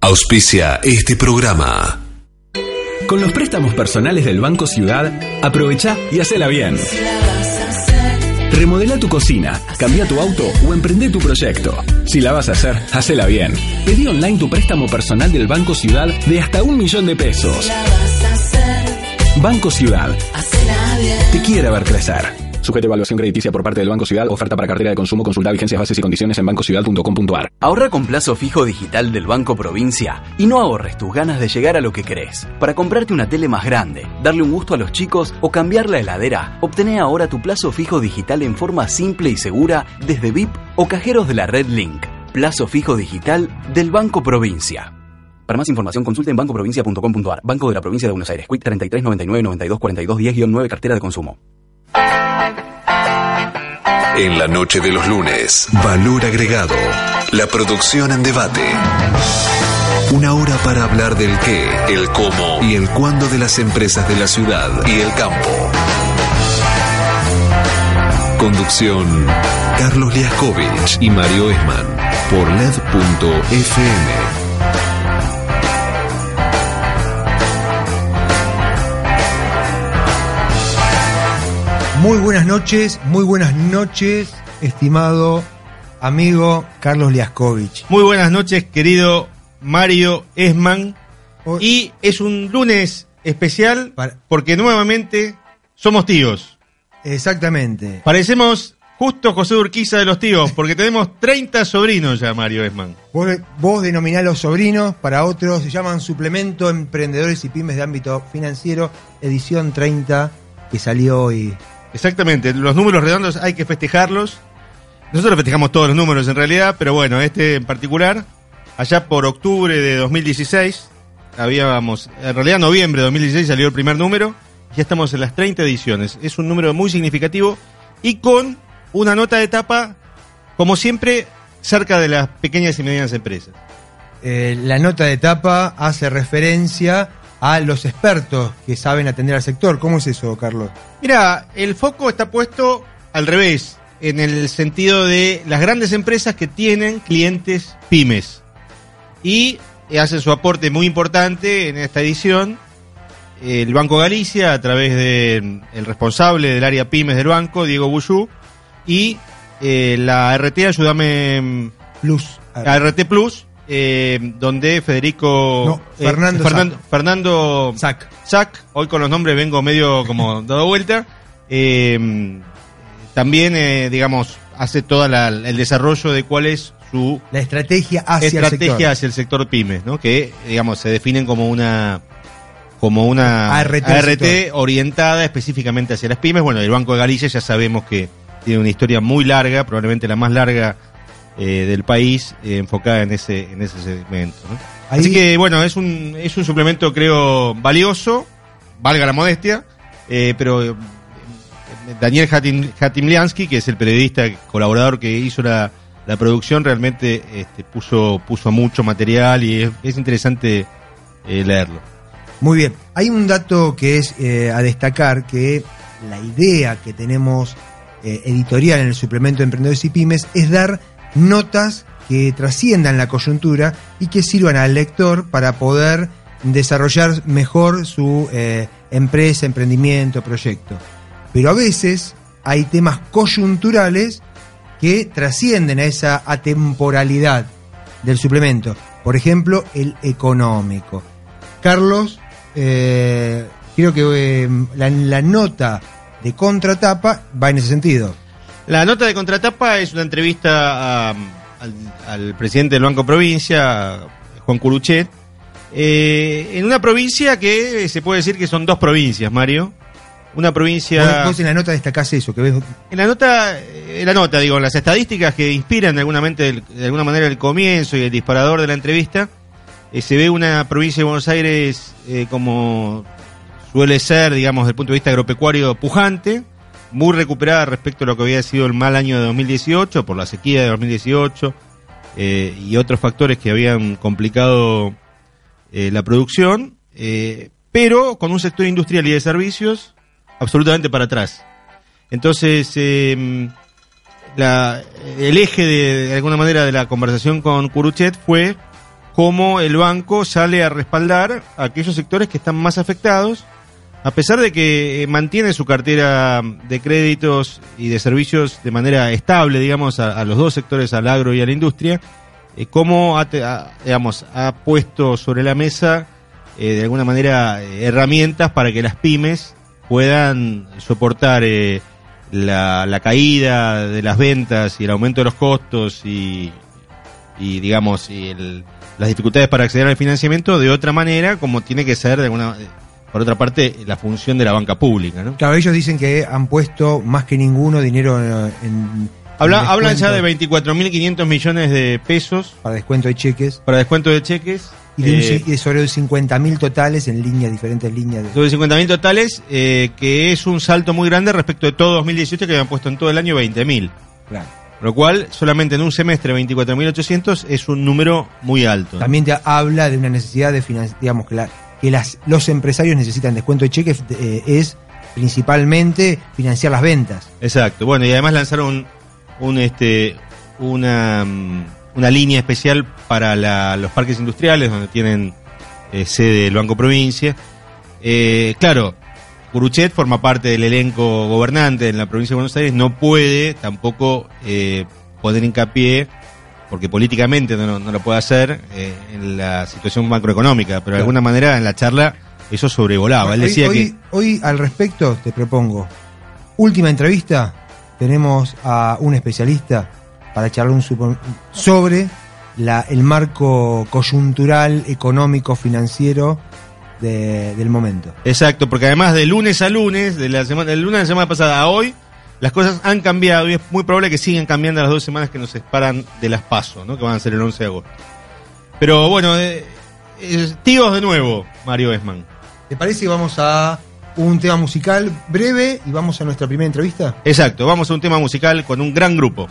Auspicia este programa. Con los préstamos personales del Banco Ciudad, aprovecha y hacela bien. Remodela tu cocina, cambia tu auto o emprende tu proyecto. Si la vas a hacer, hacela bien. Pedí online tu préstamo personal del Banco Ciudad de hasta un millón de pesos. Banco Ciudad. Te quiere ver crecer. Sujeto a evaluación crediticia por parte del Banco Ciudad. Oferta para cartera de consumo. Consulta vigencias, bases y condiciones en bancociudad.com.ar. Ahorra con plazo fijo digital del Banco Provincia y no ahorres tus ganas de llegar a lo que querés. Para comprarte una tele más grande, darle un gusto a los chicos o cambiar la heladera, obtené ahora tu plazo fijo digital en forma simple y segura desde VIP o cajeros de la Red Link. Plazo fijo digital del Banco Provincia. Para más información consulte en bancoprovincia.com.ar. Banco de la Provincia de Buenos Aires. Quit 33 99 92 42 10 9 cartera de consumo. En la noche de los lunes, Valor Agregado, la producción en debate. Una hora para hablar del qué, el cómo y el cuándo de las empresas de la ciudad y el campo. Conducción, Carlos Liaskovich y Mario Esman, por LED.fm. Muy buenas noches, muy buenas noches, estimado amigo Carlos Liaskovich. Muy buenas noches, querido Mario Esman. Y es un lunes especial porque nuevamente somos tíos. Exactamente. Parecemos justo José Urquiza de los tíos, porque tenemos 30 sobrinos ya, Mario Esman. Vos, vos denominás los sobrinos, para otros se llaman Suplemento Emprendedores y Pymes de Ámbito Financiero, edición 30, que salió hoy Exactamente, los números redondos hay que festejarlos. Nosotros festejamos todos los números en realidad, pero bueno, este en particular, allá por octubre de 2016, habíamos, en realidad noviembre de 2016 salió el primer número, ya estamos en las 30 ediciones. Es un número muy significativo y con una nota de etapa, como siempre, cerca de las pequeñas y medianas empresas. Eh, la nota de etapa hace referencia a los expertos que saben atender al sector. ¿Cómo es eso, Carlos? Mira, el foco está puesto al revés, en el sentido de las grandes empresas que tienen clientes pymes. Y hacen su aporte muy importante en esta edición. El Banco Galicia, a través del responsable del área pymes del banco, Diego Buyú, y eh, la RT Ayúdame Plus. La RT Plus, eh, donde Federico eh, Fernando Fernando, Fernando Sac. hoy con los nombres vengo medio como dado vuelta, eh, también digamos hace todo el desarrollo de cuál es su la estrategia hacia estrategia el sector. hacia el sector pymes, ¿no? Que digamos se definen como una como una ART, orientada específicamente hacia las pymes. Bueno, el Banco de Galicia ya sabemos que tiene una historia muy larga, probablemente la más larga eh, del país eh, enfocada en ese, en ese segmento. Así que bueno, es un, es un suplemento creo valioso, valga la modestia, eh, pero Daniel Hatim, que es el periodista colaborador que hizo la, la producción, realmente este, puso, puso mucho material y es, interesante leerlo. Muy bien, hay un dato que es a destacar, que la idea que tenemos editorial en el suplemento de Emprendedores y Pymes es dar notas que trasciendan la coyuntura y que sirvan al lector para poder desarrollar mejor su eh, empresa, emprendimiento, proyecto. Pero a veces hay temas coyunturales que trascienden a esa atemporalidad del suplemento. Por ejemplo, el económico. Carlos, eh, creo que eh, la, la nota de contratapa va en ese sentido. La nota de contratapa es una entrevista al, presidente del Banco Provincia, Juan Curuchet, eh, en una provincia que se puede decir que son dos provincias, Mario. Una provincia. Vos, en la nota destacás eso, que ves. En la nota, en la nota, digo, en las estadísticas que inspiran de alguna, de alguna manera el comienzo y el disparador de la entrevista, eh, se ve una provincia de Buenos Aires eh, como suele ser, digamos, desde el punto de vista agropecuario, pujante muy recuperada respecto a lo que había sido el mal año de 2018, por la sequía de 2018 eh, y otros factores que habían complicado eh, la producción, eh, pero con un sector industrial y de servicios absolutamente para atrás. Entonces, em, el eje de, alguna manera de la conversación con Curuchet fue cómo el banco sale a respaldar aquellos sectores que están más afectados, a pesar de que eh, mantiene su cartera de créditos y de servicios de manera estable, digamos, a, los dos sectores, al agro y a la industria, eh, cómo ha, digamos, ha puesto sobre la mesa eh, de alguna manera herramientas para que las pymes puedan soportar la, la, caída de las ventas y el aumento de los costos y, y digamos, y el, las dificultades para acceder al financiamiento de otra manera, como tiene que ser, de alguna, por otra parte, la función de la banca pública. ¿no? Claro, ellos dicen que han puesto más que ninguno dinero en... Habla, hablan ya de 24.500 millones de pesos. Para descuento de cheques. Para descuento de cheques. Y, de eh, sobre 50.000 totales en líneas, diferentes líneas. De... Sobre 50.000 totales, eh, que es un salto muy grande respecto de todo 2018 que habían puesto en todo el año 20.000. Claro. Lo cual, solamente en un semestre 24.800 es un número muy alto. También te habla de una necesidad de financiar, digamos, que, que las, los empresarios necesitan descuento de cheques, eh, es principalmente financiar las ventas. Exacto. Bueno, y además lanzaron un, este, una, mm, una línea especial para los parques industriales, donde tienen eh, sede el Banco Provincia. Eh, claro, Curuchet forma parte del elenco gobernante en la provincia de Buenos Aires, no puede tampoco poner hincapié, porque políticamente no, lo puede hacer, eh, en la situación macroeconómica, pero de alguna manera en la charla eso sobrevolaba. Él decía hoy, que... Hoy al respecto te propongo, última entrevista, tenemos a un especialista para charlar un sobre la, el marco coyuntural, económico, financiero del momento. Exacto, porque además de lunes a lunes, de la semana, del lunes de la semana pasada a hoy, las cosas han cambiado y es muy probable que sigan cambiando las dos semanas que nos separan de las pasos, ¿no? que van a ser el 11 de agosto. Pero bueno, eh, eh, tíos de nuevo, Mario Esman. ¿Te parece que vamos a un tema musical breve y vamos a nuestra primera entrevista? Exacto, vamos a un tema musical con un gran grupo.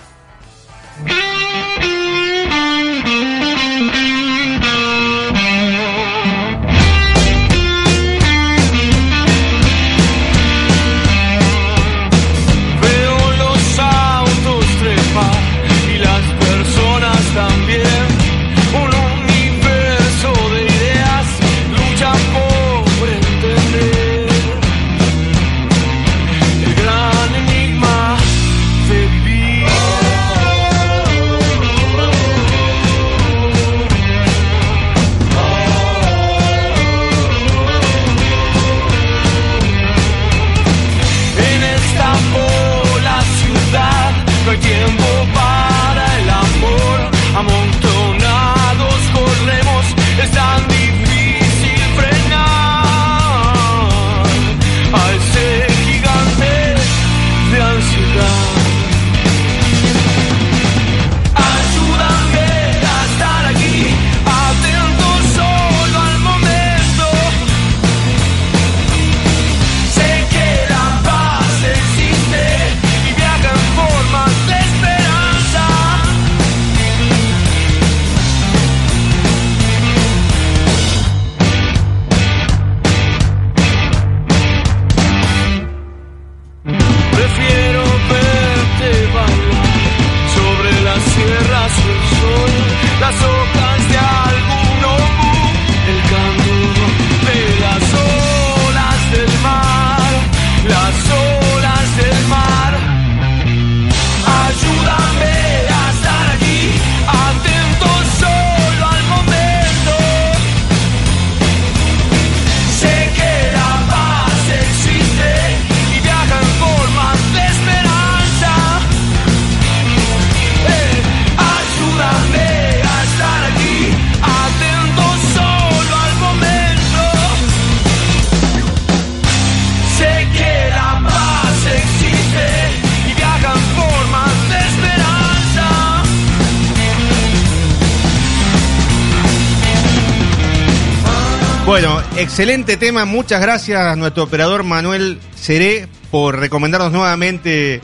Excelente tema. Muchas gracias a nuestro operador Manuel Seré por recomendarnos nuevamente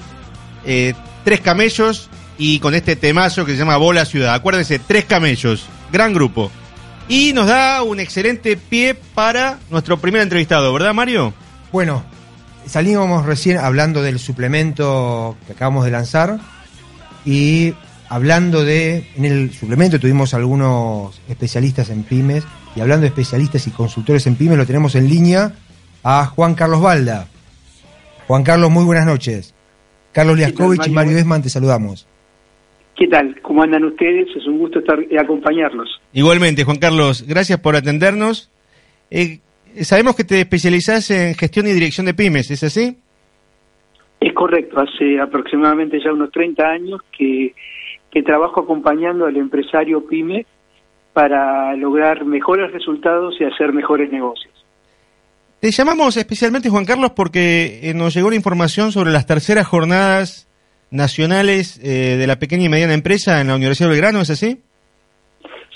eh, Tres Camellos y con este temazo que se llama Bola Ciudad. Acuérdense, Tres Camellos, gran grupo. Y nos da un excelente pie para nuestro primer entrevistado, ¿verdad, Mario? Bueno, salimos recién hablando del suplemento que acabamos de lanzar y hablando de, en el suplemento tuvimos algunos especialistas en pymes, y hablando de especialistas y consultores en pymes, lo tenemos en línea a Juan Carlos Balda. Juan Carlos, muy buenas noches. Carlos Liaskovich y Mario Esman, te saludamos. ¿Qué tal? ¿Cómo andan ustedes? Es un gusto estar y acompañarlos. Igualmente, Juan Carlos, gracias por atendernos. Eh, sabemos que te especializás en gestión y dirección de pymes, ¿es así? Es correcto, hace aproximadamente ya unos 30 años que, que trabajo acompañando al empresario pyme para lograr mejores resultados y hacer mejores negocios. Te llamamos especialmente, Juan Carlos, porque eh, nos llegó la información sobre las terceras jornadas nacionales eh, de la pequeña y mediana empresa en la Universidad de Belgrano, ¿es así?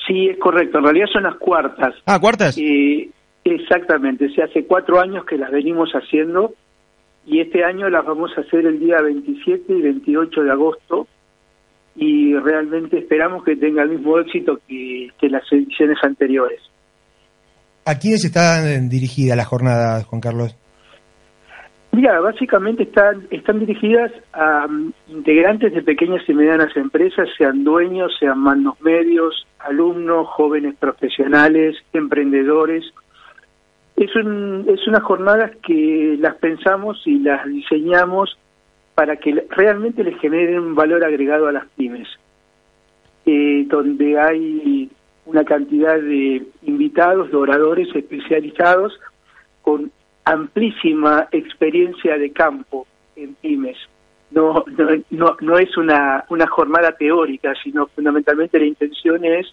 Sí, es correcto. En realidad son las cuartas. Ah, cuartas. Eh, exactamente. Se hace cuatro años que las venimos haciendo y este año las vamos a hacer el día 27 y 28 de agosto y realmente esperamos que tenga el mismo éxito que, que las ediciones anteriores. ¿A quiénes están dirigidas las jornadas, Juan Carlos? Mira, básicamente están, están dirigidas a um, integrantes de pequeñas y medianas empresas, sean dueños, sean mandos medios, alumnos, jóvenes profesionales, emprendedores. Es, un, es unas jornadas que las pensamos y las diseñamos para que realmente les generen un valor agregado a las pymes, eh, donde hay una cantidad de invitados, de oradores especializados con amplísima experiencia de campo en pymes. No, es una, una jornada teórica, sino fundamentalmente la intención es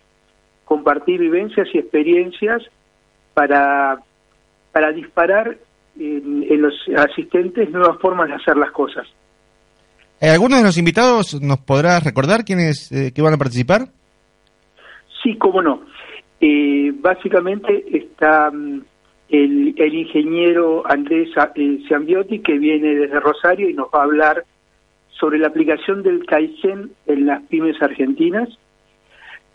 compartir vivencias y experiencias para disparar en, los asistentes nuevas formas de hacer las cosas. Eh, ¿Algunos de los invitados nos podrás recordar quiénes eh, que van a participar? Sí, cómo no. Eh, básicamente está mm, el, ingeniero Andrés Ciambiotti, que viene desde Rosario y nos va a hablar sobre la aplicación del Kaizen en las pymes argentinas.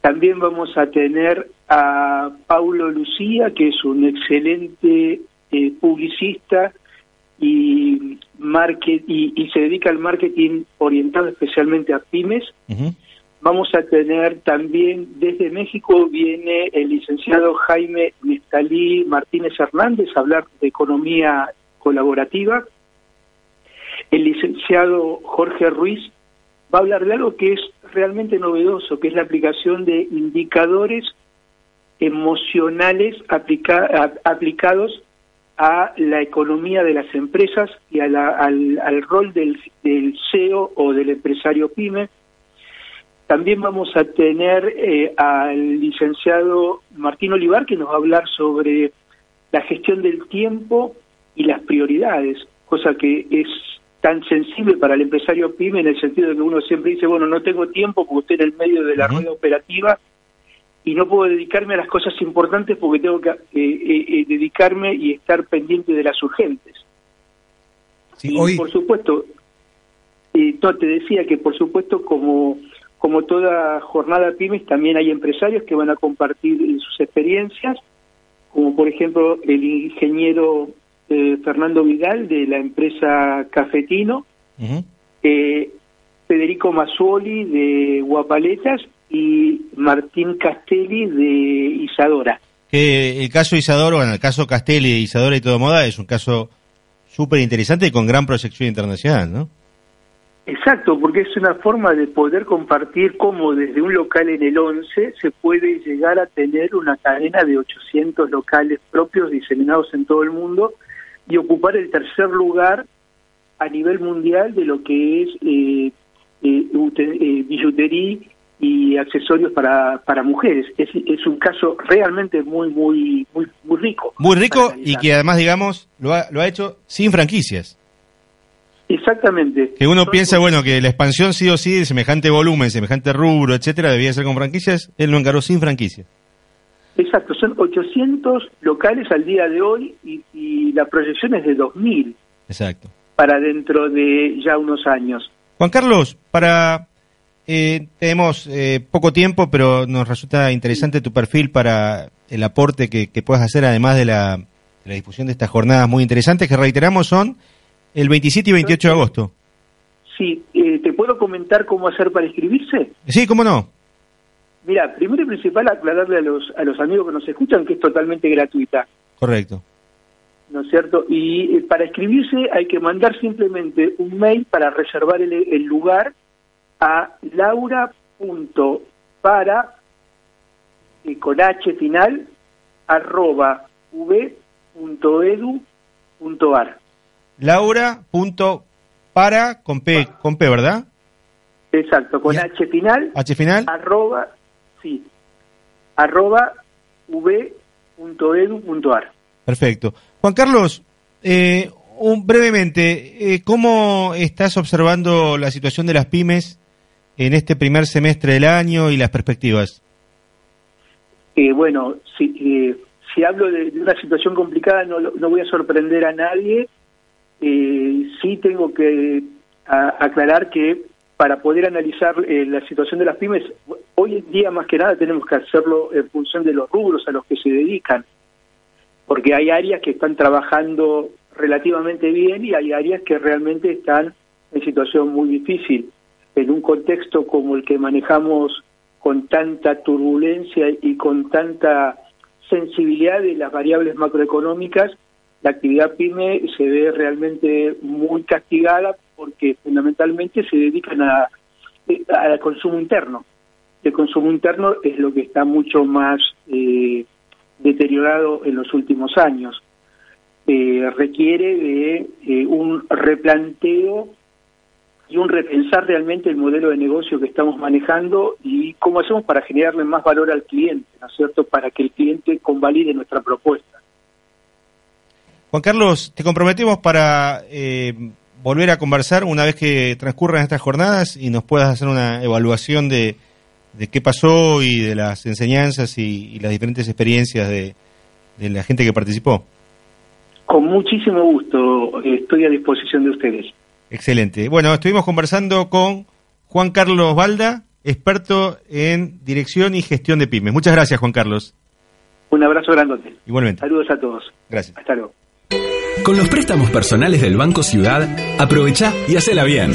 También vamos a tener a Paulo Lucía, que es un excelente eh, publicista y, market, y, se dedica al marketing orientado especialmente a pymes. Vamos a tener también desde México viene el licenciado Jaime Nestalí Martínez Hernández a hablar de economía colaborativa. El licenciado Jorge Ruiz va a hablar de algo que es realmente novedoso, que es la aplicación de indicadores emocionales aplicados a la economía de las empresas y al, al, rol del, del CEO o del empresario pyme. También vamos a tener eh, al licenciado Martín Olivar que nos va a hablar sobre la gestión del tiempo y las prioridades, cosa que es tan sensible para el empresario PYME en el sentido de que uno siempre dice, bueno, no tengo tiempo porque estoy en el medio de la rueda operativa y no puedo dedicarme a las cosas importantes porque tengo que eh, eh, dedicarme y estar pendiente de las urgentes. y por supuesto, no, te decía que por supuesto como como toda jornada pymes, también hay empresarios que van a compartir sus experiencias, como por ejemplo el ingeniero eh, Fernando Vidal de la empresa Cafetino, eh, Federico Masuoli de Guapaletas y Martín Castelli de Isadora. el caso Isadora, bueno, el caso Castelli, Isadora y todo moda es un caso súper interesante y con gran proyección internacional, ¿no? Exacto, porque es una forma de poder compartir cómo desde un local en el 11 se puede llegar a tener una cadena de 800 locales propios diseminados en todo el mundo y ocupar el tercer lugar a nivel mundial de lo que es eh, eh, eh billutería y accesorios para, para mujeres. Es, es un caso realmente muy, muy, muy, muy rico. Muy rico y que además, digamos, lo ha, lo ha hecho sin franquicias. Exactamente. Que uno piensa, bueno, que la expansión sí o sí de semejante volumen, semejante rubro, etcétera, debía ser con franquicias, él lo encaró sin franquicias. Exacto, son 800 locales al día de hoy y, la proyección es de 2000. Exacto. Para dentro de ya unos años. Juan Carlos, para eh, tenemos eh, poco tiempo, pero nos resulta interesante tu perfil para el aporte que, que puedas hacer, además de la, de la difusión de estas jornadas muy interesantes, que reiteramos son el 27 y 28 de agosto. Sí, eh, ¿te puedo comentar cómo hacer para inscribirse? Sí, cómo no. Mira, primero y principal aclararle a los, a los amigos que nos escuchan que es totalmente gratuita. Correcto. ¿No es cierto? Y eh, para escribirse hay que mandar simplemente un mail para reservar el, el lugar a laura.para con H final arroba v.edu.ar Laura.para con P, con P, ¿verdad? Exacto, con H final. H final. Arroba, sí, arroba v.edu.ar. Perfecto. Juan Carlos, eh, un, brevemente, eh, ¿cómo estás observando la situación de las pymes en este primer semestre del año y las perspectivas? Eh, bueno, si, eh, si hablo de, una situación complicada no, no voy a sorprender a nadie. Eh, sí tengo que aclarar que para poder analizar eh, la situación de las pymes, hoy en día más que nada tenemos que hacerlo en función de los rubros a los que se dedican, porque hay áreas que están trabajando relativamente bien y hay áreas que realmente están en situación muy difícil. En un contexto como el que manejamos con tanta turbulencia y con tanta sensibilidad de las variables macroeconómicas, la actividad pyme se ve realmente muy castigada porque fundamentalmente se dedican a, al consumo interno. El consumo interno es lo que está mucho más eh, deteriorado en los últimos años. Eh, requiere de eh, un replanteo y un repensar realmente el modelo de negocio que estamos manejando y cómo hacemos para generarle más valor al cliente, ¿no es cierto?, para que el cliente convalide nuestra propuesta. Juan Carlos, te comprometemos para eh, volver a conversar una vez que transcurran estas jornadas y nos puedas hacer una evaluación de, de qué pasó y de las enseñanzas y, y las diferentes experiencias de, de la gente que participó. Con muchísimo gusto, estoy a disposición de ustedes. Excelente. Bueno, estuvimos conversando con Juan Carlos Balda, experto en dirección y gestión de pymes. Muchas gracias, Juan Carlos. Un abrazo grandote. Igualmente. Saludos a todos. Gracias. Hasta luego. Con los préstamos personales del Banco Ciudad, aprovecha y hacela bien.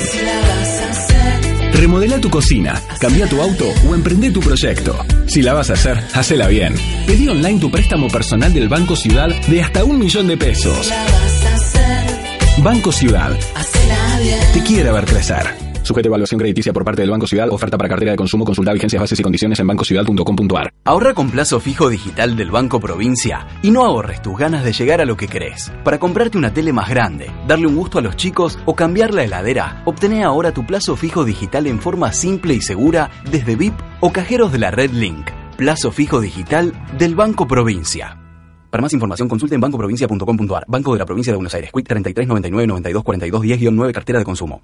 Remodela tu cocina, cambia tu auto o emprende tu proyecto. Si la vas a hacer, hacela bien. Pedí online tu préstamo personal del Banco Ciudad de hasta un millón de pesos. Banco Ciudad. Te quiere ver crecer. Sujete evaluación crediticia por parte del Banco Ciudad. Oferta para cartera de consumo. Consulta vigencias, bases y condiciones en bancociudad.com.ar. Ahorra con plazo fijo digital del Banco Provincia y no ahorres tus ganas de llegar a lo que querés. Para comprarte una tele más grande, darle un gusto a los chicos o cambiar la heladera, obtené ahora tu plazo fijo digital en forma simple y segura desde VIP o cajeros de la Red Link. Plazo fijo digital del Banco Provincia. Para más información consulte en bancoprovincia.com.ar. Banco de la Provincia de Buenos Aires. Quit 33 99 92 42 10-9 Cartera de Consumo.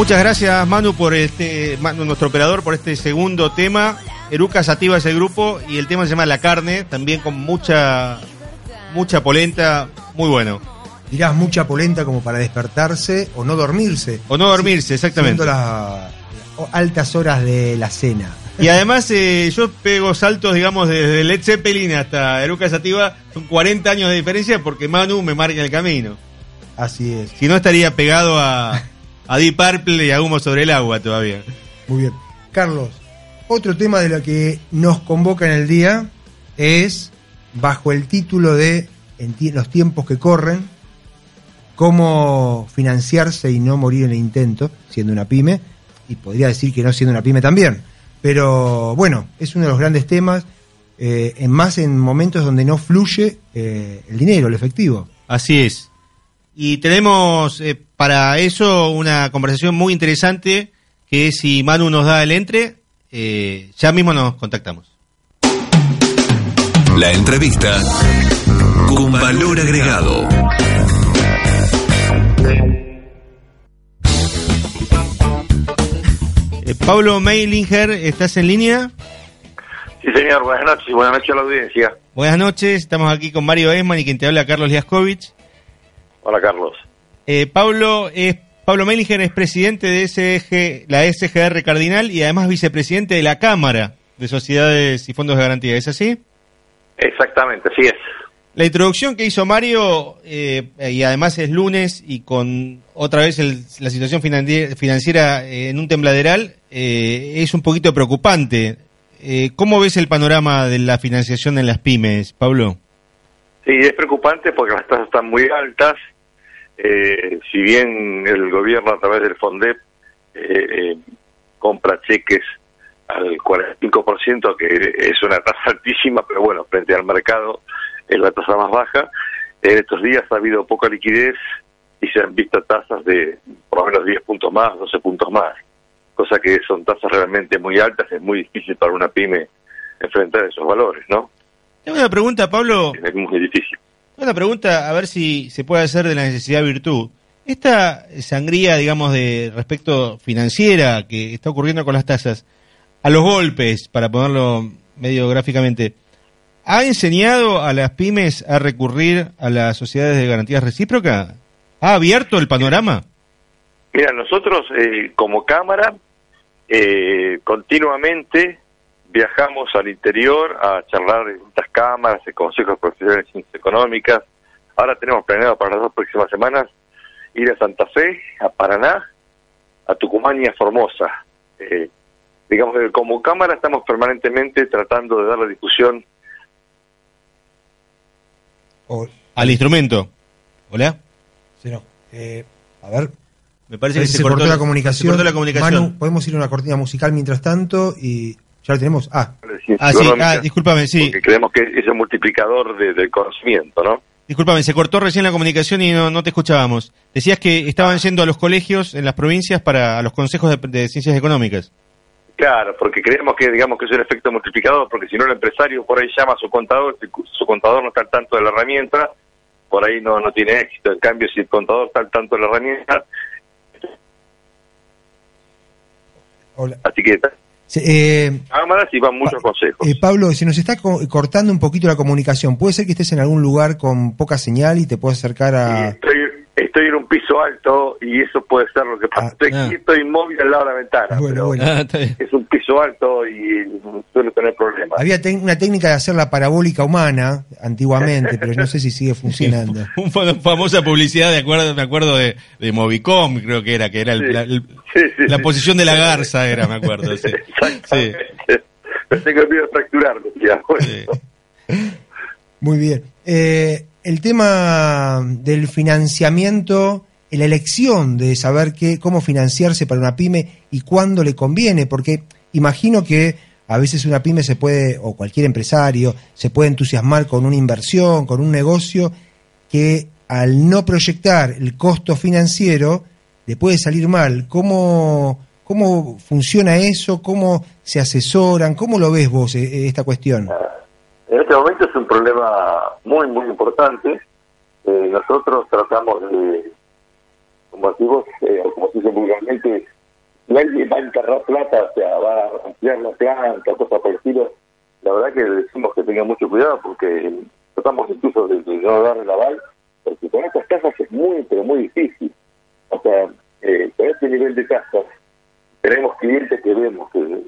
Muchas gracias Manu por este, Manu, nuestro operador, por este segundo tema. Eruca Sativa es el grupo y el tema se llama La Carne, también con mucha, mucha polenta, muy bueno. Dirás mucha polenta como para despertarse o no dormirse. O no dormirse, exactamente. las altas horas de la cena. Y además eh, yo pego saltos, digamos, desde Led Zeppelin hasta Eruca Sativa, son 40 años de diferencia porque Manu me marca el camino. Así es. Si no estaría pegado a, a Deep Purple y a Humo sobre el agua todavía. Muy bien. Carlos, otro tema de lo que nos convoca en el día es, bajo el título de En los tiempos que corren, cómo financiarse y no morir en el intento, siendo una pyme, y podría decir que no siendo una pyme también. Pero bueno, es uno de los grandes temas, eh, en más en momentos donde no fluye eh, el dinero, el efectivo. Así es. Y tenemos eh, para eso una conversación muy interesante, que si Manu nos da el entre, eh, ya mismo nos contactamos. La entrevista con valor agregado. Eh, Pablo Meilinger, ¿estás en línea? Sí, señor. Buenas noches y buenas noches a la audiencia. Buenas noches. Estamos aquí con Mario Esman y quien te habla, Carlos Liaskovich. Hola, Carlos. Eh, Pablo es Pablo Meliger es presidente de SG, la SGR Cardinal y además vicepresidente de la Cámara de Sociedades y Fondos de Garantía. ¿Es así? Exactamente, así es. La introducción que hizo Mario, eh, y además es lunes y con otra vez la situación financiera eh, en un tembladeral, eh, es un poquito preocupante. ¿Cómo ves el panorama de la financiación en las pymes, Pablo? Sí, es preocupante porque las tasas están muy altas eh, si bien el gobierno a través del FONDEP eh, eh, compra cheques al 45%, que es una tasa altísima, pero bueno, frente al mercado es la tasa más baja, en estos días ha habido poca liquidez y se han visto tasas de por lo menos 10 puntos más, 12 puntos más, cosa que son tasas realmente muy altas, es muy difícil para una pyme enfrentar esos valores, ¿no? Tengo una pregunta, Pablo. Es muy difícil. Una pregunta, a ver si se puede hacer de la necesidad virtud. Esta sangría, digamos, de respecto financiera que está ocurriendo con las tasas, a los golpes, para ponerlo medio gráficamente, ¿ha enseñado a las pymes a recurrir a las sociedades de garantías recíprocas? ¿Ha abierto el panorama? Mira, nosotros eh, como Cámara eh, continuamente viajamos al interior a charlar en distintas cámaras, en consejos profesionales de ciencias económicas. Ahora tenemos planeado para las dos próximas semanas ir a Santa Fe, a Paraná, a Tucumán y a Formosa. Eh, digamos que como Cámara estamos permanentemente tratando de dar la discusión. Al instrumento. ¿Hola? Sí, no. Eh, a ver. Me parece que se, cortó, la comunicación. la comunicación. podemos ir a una cortina musical mientras tanto y ¿Ya lo tenemos? Ah, ah sí, ah, discúlpame, sí. Porque creemos que es un multiplicador de, conocimiento, ¿no? Discúlpame, se cortó recién la comunicación y no, te escuchábamos. Decías que estaban yendo a los colegios en las provincias para a los consejos de, ciencias económicas. Claro, porque creemos que digamos que es un efecto multiplicador, porque si no el empresario por ahí llama a su contador, su contador no está al tanto de la herramienta, por ahí no, no tiene éxito. En cambio, si el contador está al tanto de la herramienta... Hola. Así que eh, y van muchos consejos. Eh, Pablo, se nos está cortando un poquito la comunicación. ¿Puede ser que estés en algún lugar con poca señal y te puedas acercar a...? estoy en un piso alto y eso puede ser lo que pasa. Ah, estoy, ah. estoy, inmóvil al lado de la ventana, pero ah, es un piso alto y suele tener problemas. Había una técnica de hacer la parabólica humana antiguamente, pero no sé si sigue funcionando. Una famosa publicidad, de acuerdo, me acuerdo de, de Movicom, creo que era, que era la posición de la garza, era, me acuerdo. Sí. Tengo miedo de fracturarme, Muy bien. Eh, el tema del financiamiento, la elección de saber qué, cómo financiarse para una pyme y cuándo le conviene, porque imagino que a veces una pyme se puede, o cualquier empresario, se puede entusiasmar con una inversión, con un negocio, que al no proyectar el costo financiero, le puede salir mal. ¿Cómo, cómo funciona eso? ¿Cómo se asesoran? ¿Cómo lo ves vos eh, esta cuestión? En este momento es un problema muy, muy importante. Eh, nosotros tratamos de, como decimos, eh, como se dice vulgarmente, nadie va a enterrar plata, o sea, va a ampliar la planta, cosas por el. La verdad que decimos que tenga mucho cuidado porque tratamos incluso de, no darle la aval, porque con estas casas es muy, pero muy difícil. O sea, eh, con este nivel de casas, tenemos clientes que vemos que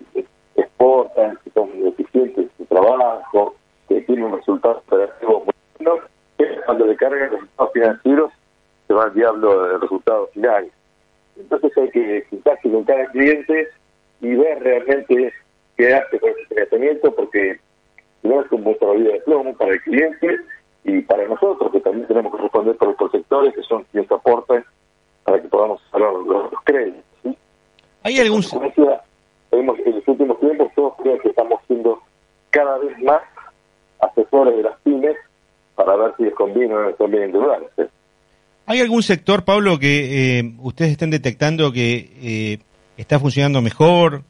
exportan, que son eficientes en su trabajo, que tienen un resultado operativo muy bueno, cuando le cargan los resultados financieros se va al diablo del resultado final. Entonces hay que sentarse con cada cliente y ver realmente qué hace con ese tratamiento, porque no es como nuestra vida de plomo para el cliente y para nosotros, que también tenemos que responder por los sectores que son quienes aportan para que podamos hablar los, créditos. ¿Hay algún...? En los últimos tiempos todos creo que estamos siendo cada vez más asesores de las pymes para ver si les conviene o no les conviene endeudarse. ¿Hay algún sector, Pablo, que eh, ustedes estén detectando que eh, está funcionando mejor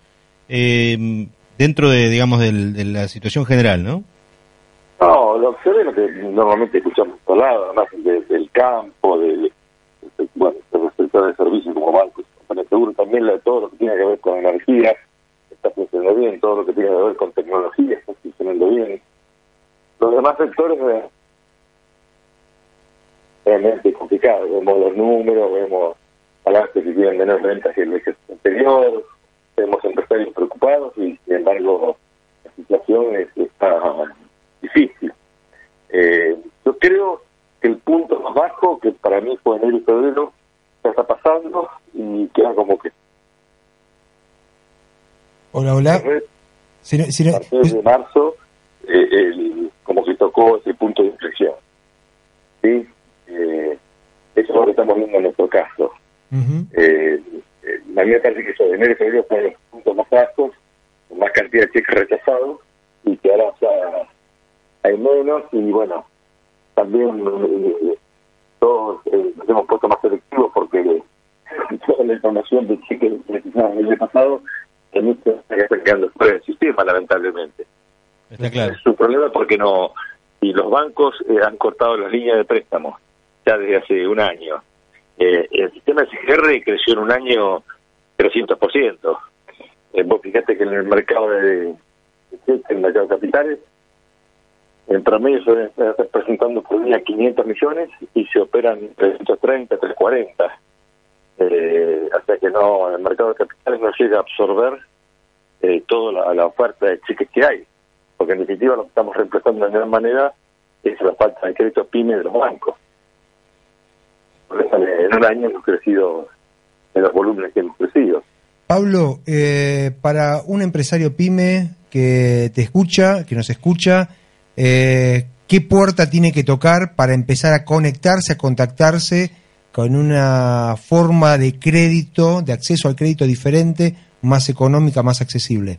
eh, dentro de, digamos, de la situación general, no? No, lo lo que normalmente escuchamos por lado, además del campo, del, bueno, del sector de servicios como bancos, seguro, también la, todo lo que tiene que ver con energía está funcionando bien, todo lo que tiene que ver con tecnología está funcionando bien. Los demás sectores realmente complicado. Vemos los números, vemos balances que tienen menos ventas que el mes anterior, vemos empresarios preocupados y, sin embargo, la situación es, está difícil. Eh, yo creo que el punto más bajo, que para mí fue enero y febrero, ya está pasando y queda como que... Hola, hola. Si, si, de marzo, eh, el, como que tocó ese punto de inflexión. ¿sí? Eh, eso es lo que estamos viendo en nuestro caso. eh, eh, a mí me parece que eso de enero y febrero fue los puntos más bajos, con más cantidad de cheques rechazados, y que ahora ya hay menos, y bueno, también eh, todos eh, nos hemos puesto más selectivos porque toda la información de cheques rechazados el año pasado también está quedando fuera del sistema, lamentablemente. Está claro. Es un problema porque no, y los bancos han cortado las líneas de préstamos ya desde hace un año. Eh, el sistema SGR creció en un año 300%. Eh, vos fíjate que en el mercado de, en el mercado de capitales, en promedio se está presentando por día 500 millones y se operan 330, 340. Eh, sea que no, el mercado de capitales no llega a absorber eh, toda la, oferta de cheques que hay, porque en definitiva lo que estamos reemplazando de gran manera es la falta de crédito PYME de los bancos en un año hemos crecido en los volúmenes que hemos crecido. Pablo, eh, para un empresario pyme que te escucha, que nos escucha, eh, ¿qué puerta tiene que tocar para empezar a conectarse, a contactarse con una forma de crédito, de acceso al crédito diferente, más económica, más accesible?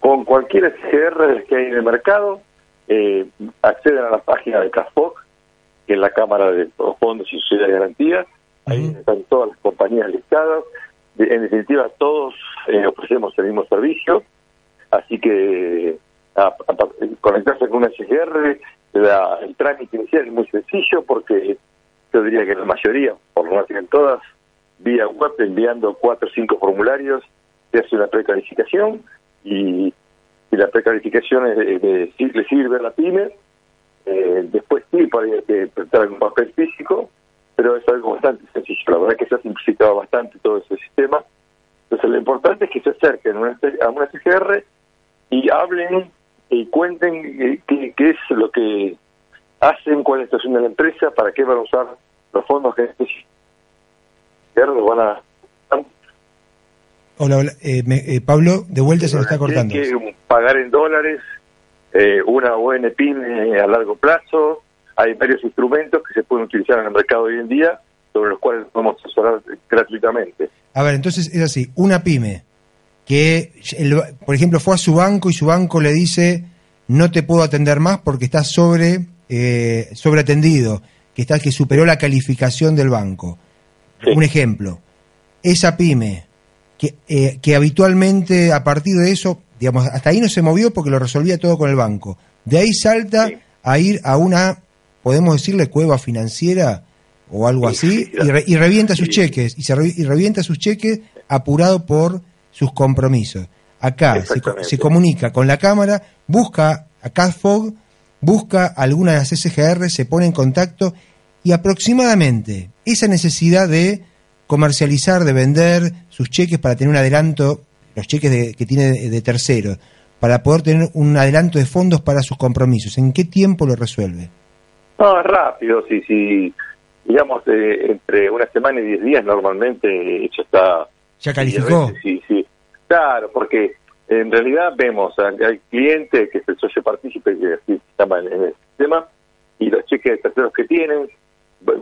Con cualquier SGR que hay en el mercado, eh, acceden a la página de CASPOC, que es la Cámara de Fondos y Sociedades de Garantía. Ahí están todas las compañías listadas. En definitiva, todos eh, ofrecemos el mismo servicio. Así que conectarse con una SGR, el trámite inicial es muy sencillo porque yo diría que la mayoría, por lo menos en todas, vía web enviando cuatro o cinco formularios, se hace una precalificación y, y la precalificación le sirve la pyme eh, después sí, podría que prestar un papel físico, pero es algo bastante sencillo. La verdad es que se ha simplificado bastante todo ese sistema. Entonces, lo importante es que se acerquen a una CGR y hablen y cuenten eh, qué, qué, es lo que hacen, cuál es la situación de la empresa, para qué van a usar los fondos que los van a Hola, hola. Eh, eh, Pablo, de vuelta se lo está cortando. que pagar en dólares, eh, una buena pyme a largo plazo. Hay varios instrumentos que se pueden utilizar en el mercado hoy en día, sobre los cuales podemos asesorar gratuitamente. A ver, entonces es así, una pyme que, por ejemplo, fue a su banco y su banco le dice, no te puedo atender más porque estás sobre, eh, sobreatendido, que, está, que superó la calificación del banco. Un ejemplo, esa pyme que, eh, que habitualmente a partir de eso digamos, hasta ahí no se movió porque lo resolvía todo con el banco. De ahí salta a ir a una, podemos decirle, cueva financiera. o algo así y, revienta sus cheques y, se y revienta sus cheques apurado por sus compromisos. Acá se, comunica con la cámara, busca a CADFOG, busca alguna de las SGR, se pone en contacto y aproximadamente esa necesidad de comercializar, de vender sus cheques para tener un adelanto, los cheques que tiene de, terceros, para poder tener un adelanto de fondos para sus compromisos. ¿En qué tiempo lo resuelve? No, es rápido, sí, sí. Digamos, eh, entre una semana y diez días normalmente ya está... ¿Ya calificó? Sí, sí. Claro, porque en realidad vemos al cliente que es el socio partícipe que así en, el sistema y los cheques de terceros que tienen,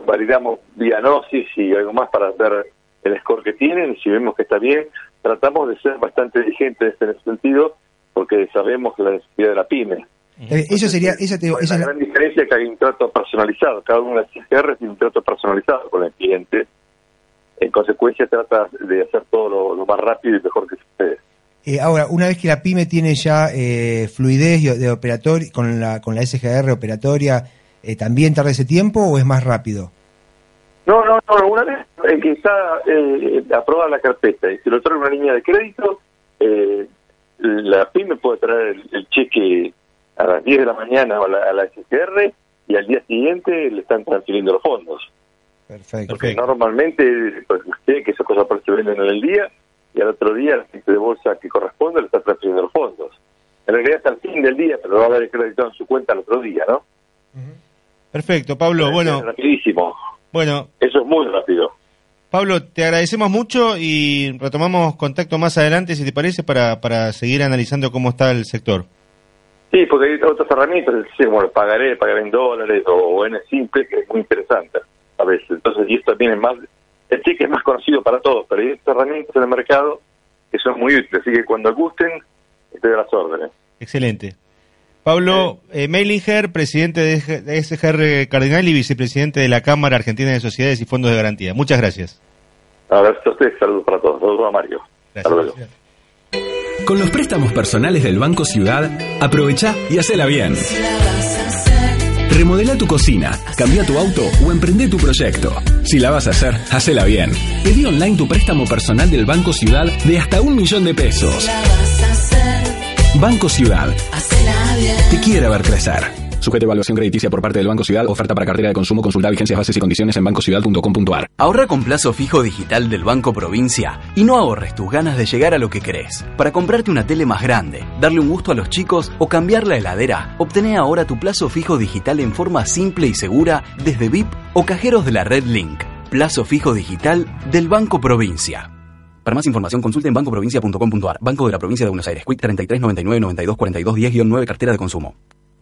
validamos vía gnosis y algo más para ver el score que tienen y si vemos que está bien, tratamos de ser bastante diligentes en ese sentido porque sabemos la necesidad de la pyme. Eh, eso sería, esa, te, la gran diferencia que hay un trato personalizado, cada una de las CGR tiene un trato personalizado con el cliente, en consecuencia trata de hacer todo lo, más rápido y mejor que se puede. Eh, ahora, una vez que la pyme tiene ya eh, fluidez de operatoria, con la, con la SGR operatoria, eh, ¿también tarda ese tiempo o es más rápido? No, no, no, una vez que está aprobada la carpeta y se lo trae una línea de crédito, la pyme puede traer el, cheque a las 10 de la mañana a la, a la SGR y al día siguiente le están transfiriendo los fondos. Perfecto. Porque normalmente pues, usted que esas cosas se venden en el día y al otro día el gente de bolsa que corresponde le está transfiriendo los fondos. En realidad hasta el fin del día, pero va a haber el crédito en su cuenta al otro día, ¿no? Perfecto, Pablo. bueno, rapidísimo. Bueno, eso es muy rápido. Pablo, te agradecemos mucho y retomamos contacto más adelante, si te parece, para, para seguir analizando cómo está el sector. Sí, porque hay otras herramientas, como el pagaré, pagar en dólares o en simple, que es muy interesante a veces. Entonces, y esto también es más, el cheque es más conocido para todos, pero hay estas herramientas en el mercado que son muy útiles, así que cuando gusten, estoy de las órdenes. Excelente. Pablo eh, Meilinger, presidente de SGR Cardinal y vicepresidente de la Cámara Argentina de Sociedades y Fondos de Garantía. Muchas gracias. A ver, a ustedes, saludos para todos. Saludos a Mario. Gracias. Con los préstamos personales del Banco Ciudad, aprovecha y hacela bien. Remodela tu cocina, cambia tu auto o emprende tu proyecto. Si la vas a hacer, hacela bien. Pedí online tu préstamo personal del Banco Ciudad de hasta un millón de pesos. Banco Ciudad. Te quiere ver crecer. Sujeto a evaluación crediticia por parte del Banco Ciudad. Oferta para cartera de consumo. Consulta vigencias, bases y condiciones en bancociudad.com.ar. Ahorra con plazo fijo digital del Banco Provincia y no ahorres tus ganas de llegar a lo que querés. Para comprarte una tele más grande, darle un gusto a los chicos o cambiar la heladera, obtené ahora tu plazo fijo digital en forma simple y segura desde VIP o cajeros de la Red Link. Plazo fijo digital del Banco Provincia. Para más información consulte en bancoprovincia.com.ar. Banco de la Provincia de Buenos Aires. Quick 33 99 92 42 10-9 Cartera de Consumo.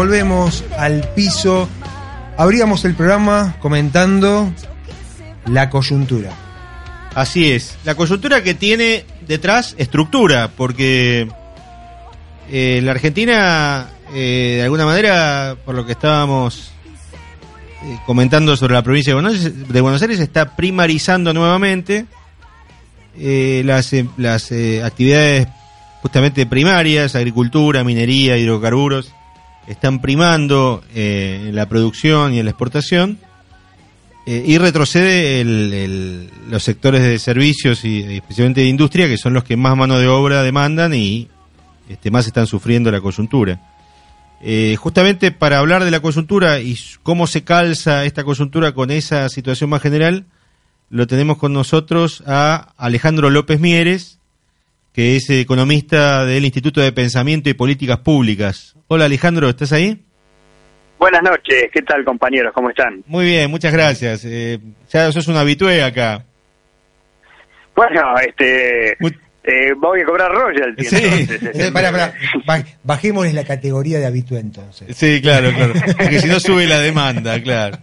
volvemos al piso. Abríamos el programa comentando la coyuntura. Así es, la coyuntura que tiene detrás estructura, porque eh, la Argentina, eh, de alguna manera, por lo que estábamos eh, comentando sobre la provincia de Buenos Aires, está primarizando nuevamente las, las actividades justamente primarias, agricultura, minería, hidrocarburos, están primando en la producción y la exportación eh, y retrocede el, los sectores de servicios y especialmente de industria, que son los que más mano de obra demandan y este, más están sufriendo la coyuntura. Eh, justamente para hablar de la coyuntura y cómo se calza esta coyuntura con esa situación más general, lo tenemos con nosotros a Alejandro López Mieres, que es economista del Instituto de Pensamiento y Políticas Públicas. Hola Alejandro, ¿estás ahí? Buenas noches, ¿qué tal compañeros? ¿Cómo están? Muy bien, muchas gracias. Eh, ya sos un habitué acá. Bueno, este... Eh, voy a cobrar royalty. Sí, entonces, para, para. bajémosle la categoría de habitué entonces. Sí, claro, claro. Porque si no sube la demanda, claro.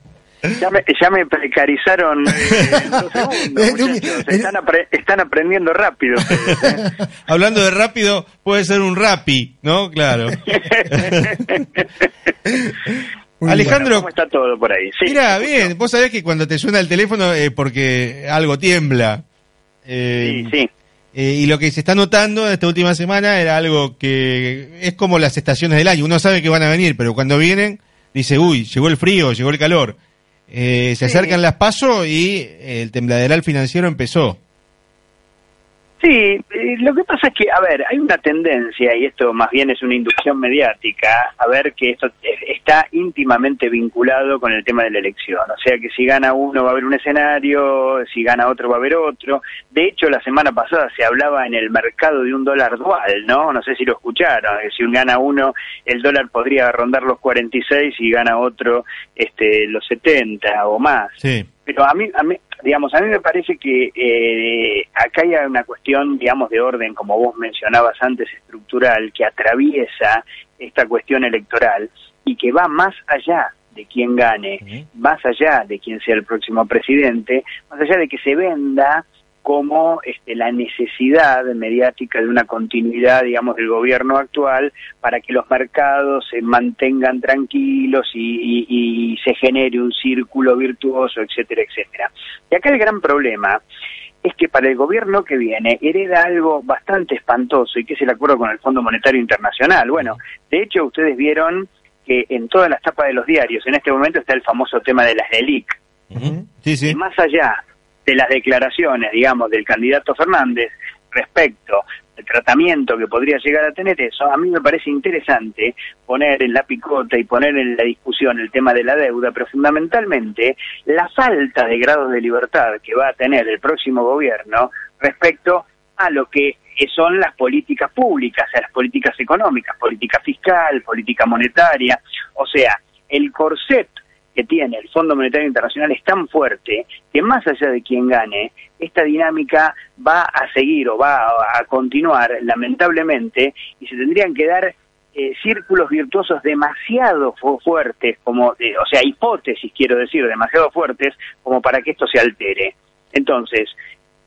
Ya me, ya me precarizaron eh, segundos, están, están, aprendiendo rápido. ¿eh? Hablando de rápido, puede ser un rapi, ¿no? Claro. Alejandro, ¿cómo está todo por ahí? mira, bien, vos sabés que cuando te suena el teléfono es porque algo tiembla. Eh, sí, sí. y lo que se está notando esta última semana era algo que es como las estaciones del año. Uno sabe que van a venir, pero cuando vienen, dice, uy, llegó el frío, llegó el calor. Eh, se acercan las pasos y el tembladeral financiero empezó. Sí, eh, lo que pasa es que, a ver, hay una tendencia, y esto más bien es una inducción mediática, a ver que esto está íntimamente vinculado con el tema de la elección. O sea que si gana uno va a haber un escenario, si gana otro va a haber otro. De hecho, la semana pasada se hablaba en el mercado de un dólar dual, ¿no? No sé si lo escucharon. Si gana uno, el dólar podría rondar los 46 y gana otro este, los 70 o más. Sí. Pero a mí, a mí, digamos, a mí me parece que eh, acá hay una cuestión, digamos, de orden, como vos mencionabas antes, estructural, que atraviesa esta cuestión electoral y que va más allá de quién gane, más allá de quién sea el próximo presidente, más allá de que se venda como este, la necesidad mediática de una continuidad, digamos, del gobierno actual para que los mercados se mantengan tranquilos y, se genere un círculo virtuoso, etcétera, etcétera. Y acá el gran problema es que para el gobierno que viene hereda algo bastante espantoso y que es el acuerdo con el Fondo Monetario Internacional. Bueno, de hecho ustedes vieron que en todas las tapas de los diarios en este momento está el famoso tema de las LELIC. sí, sí. Y más allá de las declaraciones, digamos, del candidato Fernández respecto al tratamiento que podría llegar a tener eso, a mí me parece interesante poner en la picota y poner en la discusión el tema de la deuda, pero fundamentalmente la falta de grados de libertad que va a tener el próximo gobierno respecto a lo que son las políticas públicas, las políticas económicas, política fiscal, política monetaria, o sea, el corset que tiene el Fondo Monetario Internacional es tan fuerte que más allá de quien gane, esta dinámica va a seguir o va a, continuar, lamentablemente, y se tendrían que dar eh, círculos virtuosos demasiado fuertes, como, eh, o sea, hipótesis, quiero decir, demasiado fuertes, como para que esto se altere. Entonces,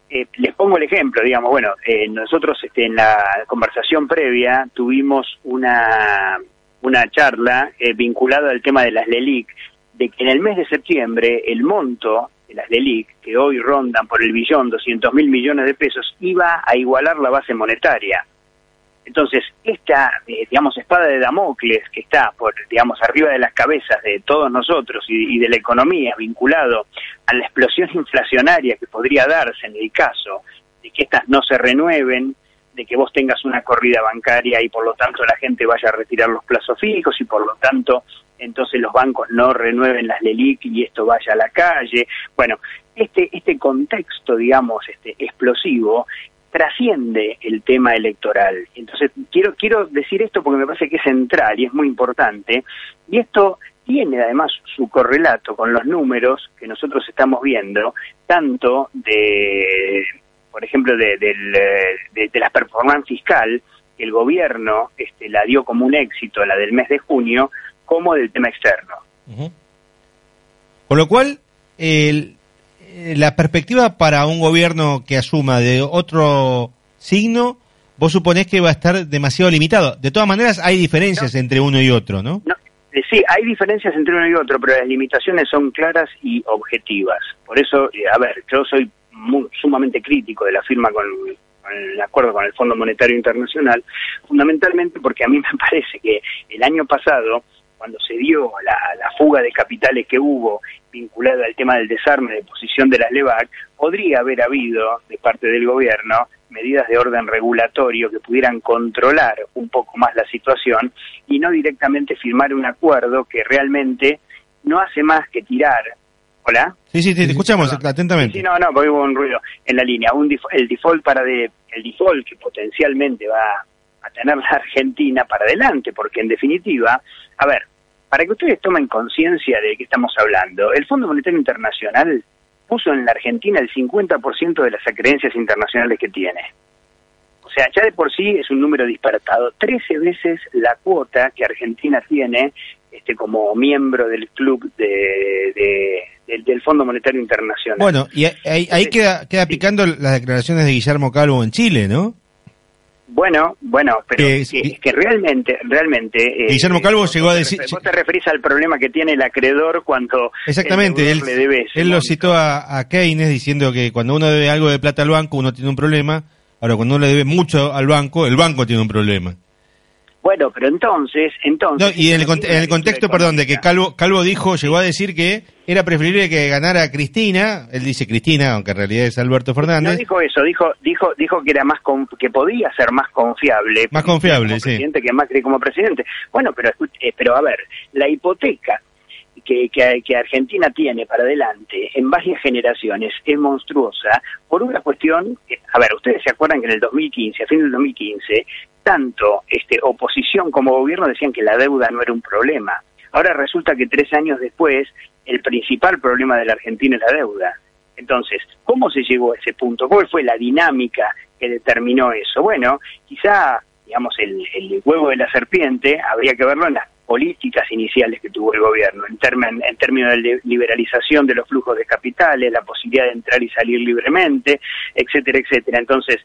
eh, les pongo el ejemplo, digamos, bueno, nosotros este, en la conversación previa tuvimos una, una charla vinculada al tema de las LELIC, de que en el mes de septiembre el monto de las LELIC, que hoy rondan por el billón 200 mil millones de pesos, iba a igualar la base monetaria. Entonces, esta, eh, digamos, espada de Damocles que está por, digamos, arriba de las cabezas de todos nosotros y, de la economía, vinculado a la explosión inflacionaria que podría darse en el caso de que estas no se renueven, de que vos tengas una corrida bancaria y por lo tanto la gente vaya a retirar los plazos fijos y por lo tanto entonces los bancos no renueven las LELIC y esto vaya a la calle. Bueno, este, este contexto, digamos, este, explosivo trasciende el tema electoral. Entonces, quiero, quiero decir esto porque me parece que es central y es muy importante. Y esto tiene además su correlato con los números que nosotros estamos viendo, tanto de, por ejemplo, de, de, de la performance fiscal, que el gobierno este, la dio como un éxito, la del mes de junio, como del tema externo. Con lo cual, el, la perspectiva para un gobierno que asuma de otro signo, vos suponés que va a estar demasiado limitado. De todas maneras, hay diferencias entre uno y otro, ¿no? no eh, sí, hay diferencias entre uno y otro, pero las limitaciones son claras y objetivas. Por eso, eh, a ver, yo soy sumamente crítico de la firma con, el acuerdo con el Fondo Monetario Internacional, fundamentalmente porque a mí me parece que el año pasado, cuando se dio la, la fuga de capitales que hubo vinculada al tema del desarme de posición de las LEVAC, podría haber habido de parte del gobierno medidas de orden regulatorio que pudieran controlar un poco más la situación y no directamente firmar un acuerdo que realmente no hace más que tirar Hola. Sí, sí, te, escuchamos atentamente. Sí, no, no, porque hubo un ruido en la línea. Un el default para de, el default que potencialmente va a tener la Argentina para adelante, porque en definitiva, a ver, para que ustedes tomen conciencia de qué estamos hablando, el Fondo Monetario Internacional puso en la Argentina el 50% de las acreencias internacionales que tiene. O sea, ya de por sí es un número disparatado. Trece veces la cuota que Argentina tiene este, como miembro del club de, del, Fondo Monetario Internacional. Bueno, y ahí, queda, queda picando las declaraciones de Guillermo Calvo en Chile, ¿no? Bueno, bueno, pero es, que, realmente, realmente... Eh, Guillermo Calvo llegó a decir... Vos te referís al problema que tiene el acreedor cuando... Exactamente, él, él lo citó a, a, Keynes diciendo que cuando uno debe algo de plata al banco uno tiene un problema, ahora cuando uno le debe mucho al banco, el banco tiene un problema. Bueno, pero entonces, entonces... y en el, contexto, perdón, de que Calvo, Calvo dijo, llegó a decir que era preferible que ganara Cristina, él dice Cristina, aunque en realidad es Alberto Fernández. No dijo eso, dijo dijo dijo que era más que podía ser más confiable. Más confiable, sí. Presidente que Macri como presidente. Bueno, pero eh, pero a ver, la hipoteca que, Argentina tiene para adelante en varias generaciones es monstruosa por una cuestión, a ver, ustedes se acuerdan que en el 2015, a fin del 2015, tanto este, oposición como gobierno decían que la deuda no era un problema. Ahora resulta que tres años después el principal problema de la Argentina es la deuda. Entonces, ¿cómo se llegó a ese punto? ¿Cuál fue la dinámica que determinó eso? Bueno, quizá, digamos, el, el huevo de la serpiente habría que verlo en las políticas iniciales que tuvo el gobierno, en, en términos de liberalización de los flujos de capitales, la posibilidad de entrar y salir libremente, etcétera, etcétera. Entonces,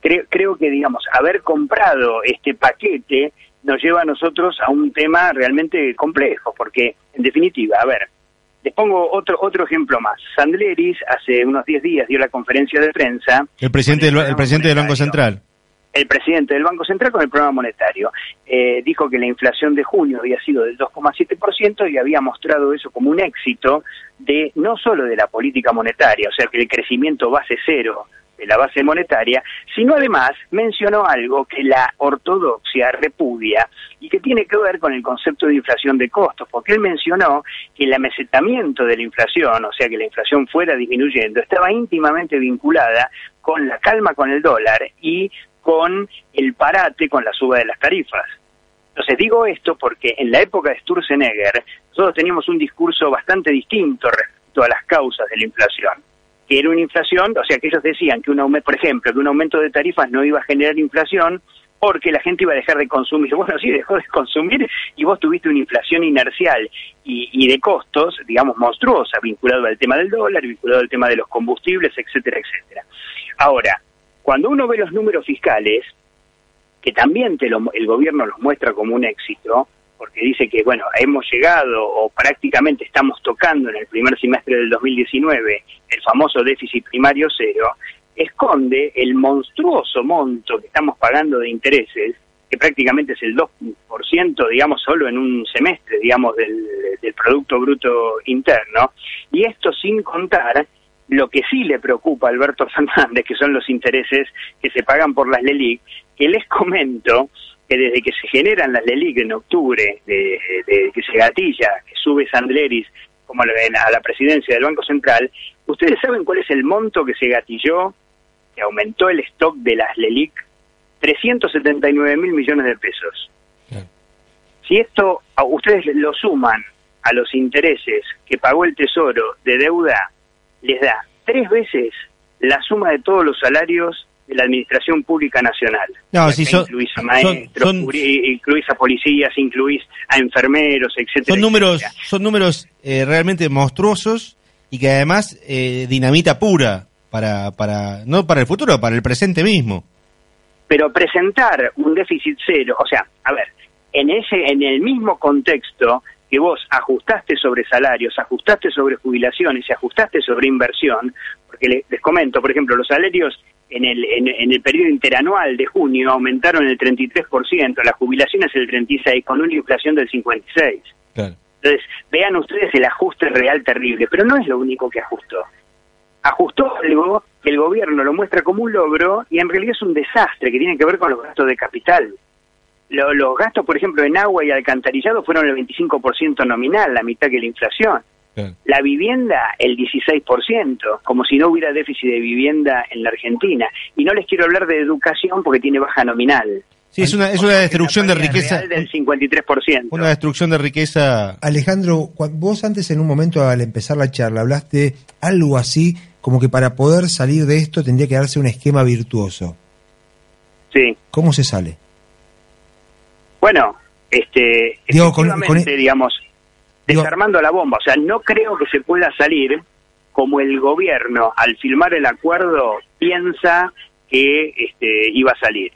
creo, creo que, digamos, haber comprado este paquete nos lleva a nosotros a un tema realmente complejo, porque, en definitiva, a ver, les pongo otro otro ejemplo más. Sandleris hace unos 10 días dio la conferencia de prensa. El presidente, del, el presidente del Banco Central. El presidente del Banco Central con el programa monetario. Eh, dijo que la inflación de junio había sido del 2,7% y había mostrado eso como un éxito de no solo de la política monetaria, o sea que el crecimiento base cero la base monetaria, sino además mencionó algo que la ortodoxia repudia y que tiene que ver con el concepto de inflación de costos, porque él mencionó que el amesetamiento de la inflación, o sea que la inflación fuera disminuyendo, estaba íntimamente vinculada con la calma con el dólar y con el parate con la suba de las tarifas. Entonces digo esto porque en la época de Sturzenegger nosotros teníamos un discurso bastante distinto respecto a las causas de la inflación que era una inflación, o sea que ellos decían que un aumento, por ejemplo, que un aumento de tarifas no iba a generar inflación porque la gente iba a dejar de consumir. Bueno, sí, dejó de consumir y vos tuviste una inflación inercial y, de costos, digamos, monstruosa, vinculado al tema del dólar, vinculado al tema de los combustibles, etcétera, etcétera. Ahora, cuando uno ve los números fiscales, que también te el gobierno los muestra como un éxito, porque dice que, bueno, hemos llegado o prácticamente estamos tocando en el primer semestre del 2019 el famoso déficit primario cero, esconde el monstruoso monto que estamos pagando de intereses, que prácticamente es el 2%, digamos, solo en un semestre, digamos, del, del Producto Bruto Interno, y esto sin contar lo que sí le preocupa a Alberto Fernández, que son los intereses que se pagan por las LELIC, que les comento que desde que se generan las LELIC en octubre, de, que se gatilla, que sube Sandleris como a la presidencia del Banco Central, ¿ustedes saben cuál es el monto que se gatilló, que aumentó el stock de las LELIC? 379 mil millones de pesos. Si esto ustedes lo suman a los intereses que pagó el Tesoro de deuda, les da tres veces la suma de todos los salarios de la Administración Pública Nacional. No, si son, incluís a maestros, incluís a policías, incluís a enfermeros, etcétera. Son números, son números eh, realmente monstruosos y que además eh, dinamita pura para, para, no para el futuro, para el presente mismo. pero presentar un déficit cero, o sea, a ver, en ese en el mismo contexto que vos ajustaste sobre salarios, ajustaste sobre jubilaciones y ajustaste sobre inversión, porque les, comento, por ejemplo, los salarios en el, en, el periodo interanual de junio aumentaron el 33%, las jubilaciones el 36%, con una inflación del 56%. Entonces, vean ustedes el ajuste real terrible, pero no es lo único que ajustó. Ajustó algo que el gobierno lo muestra como un logro y en realidad es un desastre que tiene que ver con los gastos de capital los gastos, por ejemplo, en agua y alcantarillado fueron el 25% nominal, la mitad que la inflación. La vivienda, el 16%, como si no hubiera déficit de vivienda en la Argentina. Y no les quiero hablar de educación porque tiene baja nominal. Sí, es una, es una destrucción de riqueza. Del 53%. Una destrucción de riqueza. Alejandro, vos antes en un momento al empezar la charla hablaste algo así como que para poder salir de esto tendría que darse un esquema virtuoso. Sí. ¿Cómo se sale? Bueno, este, efectivamente, digamos, desarmando la bomba. O sea, no creo que se pueda salir como el gobierno, al firmar el acuerdo, piensa que este, iba a salir.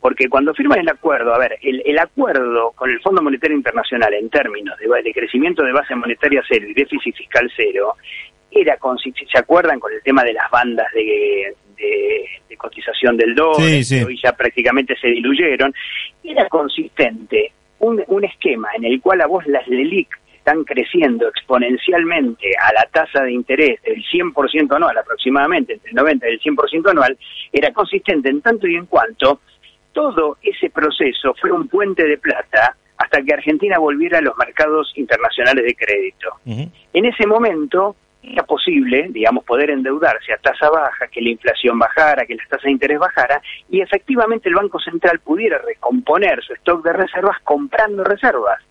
Porque cuando firman el acuerdo, a ver, el, acuerdo con el Fondo Monetario Internacional en términos de, de, crecimiento de base monetaria cero y déficit fiscal cero, era, con, si se acuerdan, con el tema de las bandas de, de, cotización del dólar, y hoy ya prácticamente se diluyeron, era consistente. Un, un esquema en el cual a vos las LELIC están creciendo exponencialmente a la tasa de interés del 100% anual, aproximadamente entre el 90 y el 100% anual, era consistente en tanto y en cuanto todo ese proceso fue un puente de plata hasta que Argentina volviera a los mercados internacionales de crédito. En ese momento, era posible, digamos, poder endeudarse a tasa baja, que la inflación bajara, que las tasas de interés bajara, y efectivamente el Banco Central pudiera recomponer su stock de reservas comprando reservas.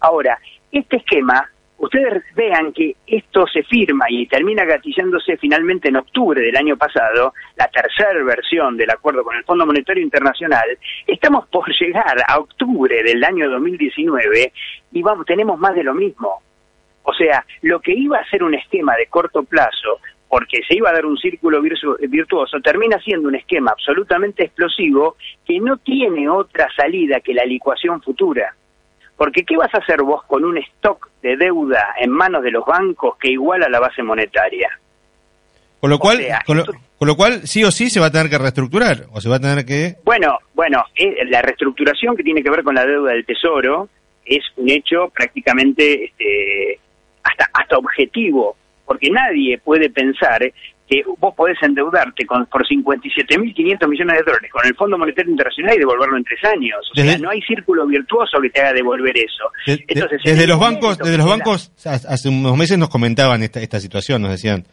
Ahora, este esquema, ustedes vean que esto se firma y termina gatillándose finalmente en octubre del año pasado, la tercera versión del acuerdo con el Fondo Monetario Internacional, estamos por llegar a octubre del año 2019 y vamos, tenemos más de lo mismo o sea, lo que iba a ser un esquema de corto plazo, porque se iba a dar un círculo virtuoso, termina siendo un esquema absolutamente explosivo que no tiene otra salida que la licuación futura. Porque ¿qué vas a hacer vos con un stock de deuda en manos de los bancos que iguala la base monetaria? Con lo cual, con, lo, cual, sí o sí se va a tener que reestructurar, o se va a tener que... Bueno, bueno, eh, la reestructuración que tiene que ver con la deuda del Tesoro es un hecho prácticamente este, hasta, hasta objetivo, porque nadie puede pensar que vos podés endeudarte con, por 57.500 millones de dólares con el Fondo Monetario Internacional y devolverlo en tres años. O sea, no hay círculo virtuoso que te haga devolver eso. Entonces, desde los bancos, desde los bancos, hace unos meses nos comentaban esta, esta situación, nos decían,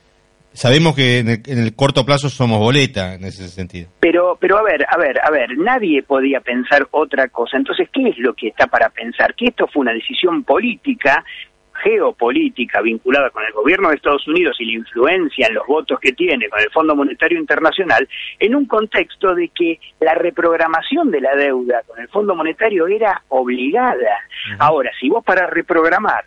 sabemos que en el, corto plazo somos boleta en ese sentido. Pero, pero a ver, a ver, a ver, nadie podía pensar otra cosa. Entonces, ¿qué es lo que está para pensar? Que esto fue una decisión política geopolítica vinculada con el gobierno de Estados Unidos y la influencia en los votos que tiene con el Fondo Monetario Internacional, en un contexto de que la reprogramación de la deuda con el Fondo Monetario era obligada. Ahora, si vos para reprogramar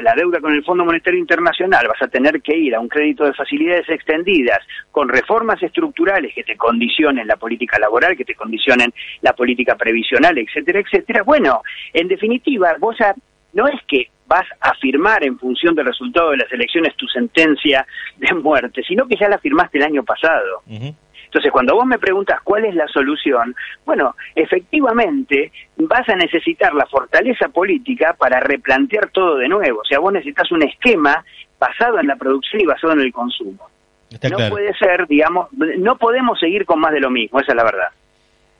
la, deuda con el Fondo Monetario Internacional vas a tener que ir a un crédito de facilidades extendidas con reformas estructurales que te condicionen la política laboral, que te condicionen la política previsional, etcétera, etcétera. Bueno, en definitiva, vos ya no es que vas a firmar en función del resultado de las elecciones tu sentencia de muerte, sino que ya la firmaste el año pasado. Entonces, cuando vos me preguntas cuál es la solución, bueno, efectivamente vas a necesitar la fortaleza política para replantear todo de nuevo. O sea, vos necesitas un esquema basado en la producción y basado en el consumo. no puede ser, digamos, no podemos seguir con más de lo mismo, esa es la verdad.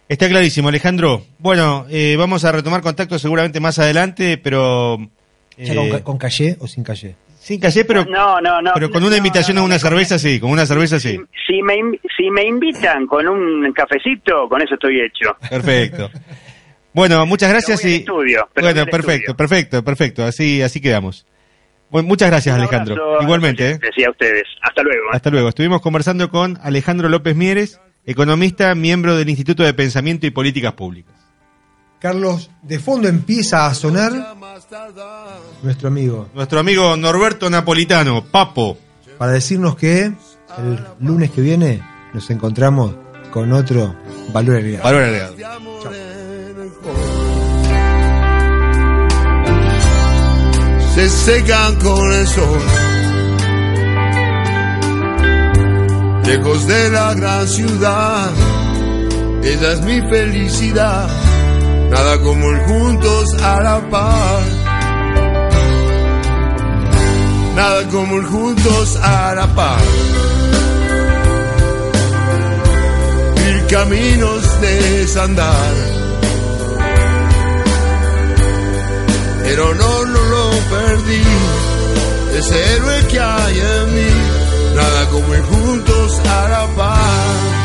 Está clarísimo, Alejandro. Bueno, eh, vamos a retomar contacto seguramente más adelante, pero... Eh, con, calle o sin calle? Sin calle, pero, no, no, no, pero con una invitación a una cerveza, sí, con una cerveza, sí. Si, me, si me invitan con un cafecito, con eso estoy hecho. Perfecto. Bueno, muchas gracias y... bueno, perfecto, perfecto, perfecto, así, así quedamos. Bueno, muchas gracias, Alejandro. Igualmente. ¿eh? Decía a ustedes. Hasta luego. Hasta luego. Estuvimos conversando con Alejandro López Mieres economista, miembro del Instituto de Pensamiento y Políticas Públicas. Carlos, de fondo empieza a sonar nuestro amigo. Nuestro amigo Norberto Napolitano, Papo. Para decirnos que el lunes que viene nos encontramos con otro valor agregado. Valor agregado. Se secan con el sol. Lejos de la gran ciudad, ella es mi felicidad. Nada como el juntos a la par. Nada como el juntos a la par. Mil caminos de desandar. Pero no, lo perdí. Ese héroe que hay en mí. Nada como ir juntos a la par.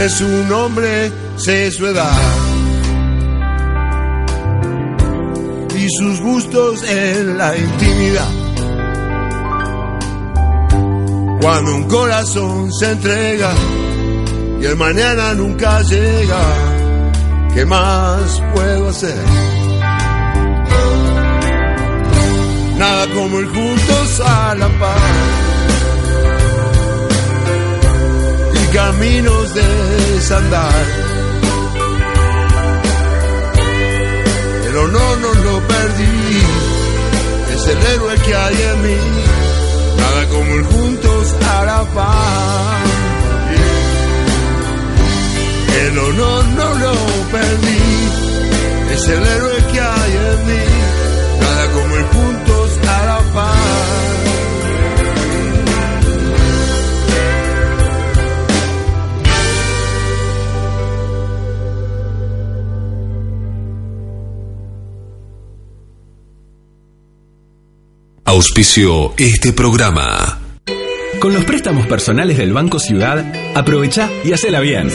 Sé su nombre, sé su edad. Y sus gustos en la intimidad. Cuando un corazón se entrega y el mañana nunca llega, ¿qué más puedo hacer? Nada como el juntos a la paz caminos de desandar. Pero no, no lo perdí, es el héroe que hay en mí, nada como el juntos a la paz. El honor no lo perdí, es el héroe que hay en mí, Auspicio este programa. Con los préstamos personales del Banco Ciudad, aprovecha y hacela bien.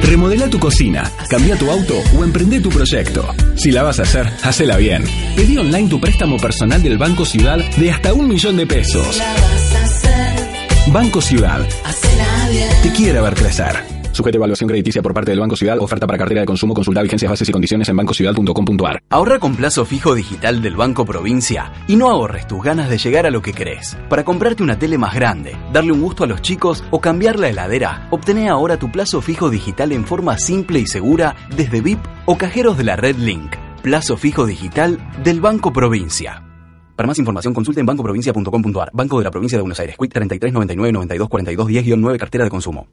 Remodela tu cocina, cambia tu auto o emprende tu proyecto. Si la vas a hacer, hacela bien. Pedí online tu préstamo personal del Banco Ciudad de hasta un millón de pesos. Banco Ciudad. Te quiere ver crecer. Sujete evaluación crediticia por parte del Banco Ciudad. Oferta para cartera de consumo. Consulta vigencias, bases y condiciones en bancociudad.com.ar. Ahorra con plazo fijo digital del Banco Provincia y no ahorres tus ganas de llegar a lo que querés. Para comprarte una tele más grande, darle un gusto a los chicos o cambiar la heladera, obtené ahora tu plazo fijo digital en forma simple y segura desde VIP o cajeros de la red Link. Plazo fijo digital del Banco Provincia. Para más información consulte en bancoprovincia.com.ar. Banco de la Provincia de Buenos Aires. Quick 33 99 92 42 10 9 cartera de consumo.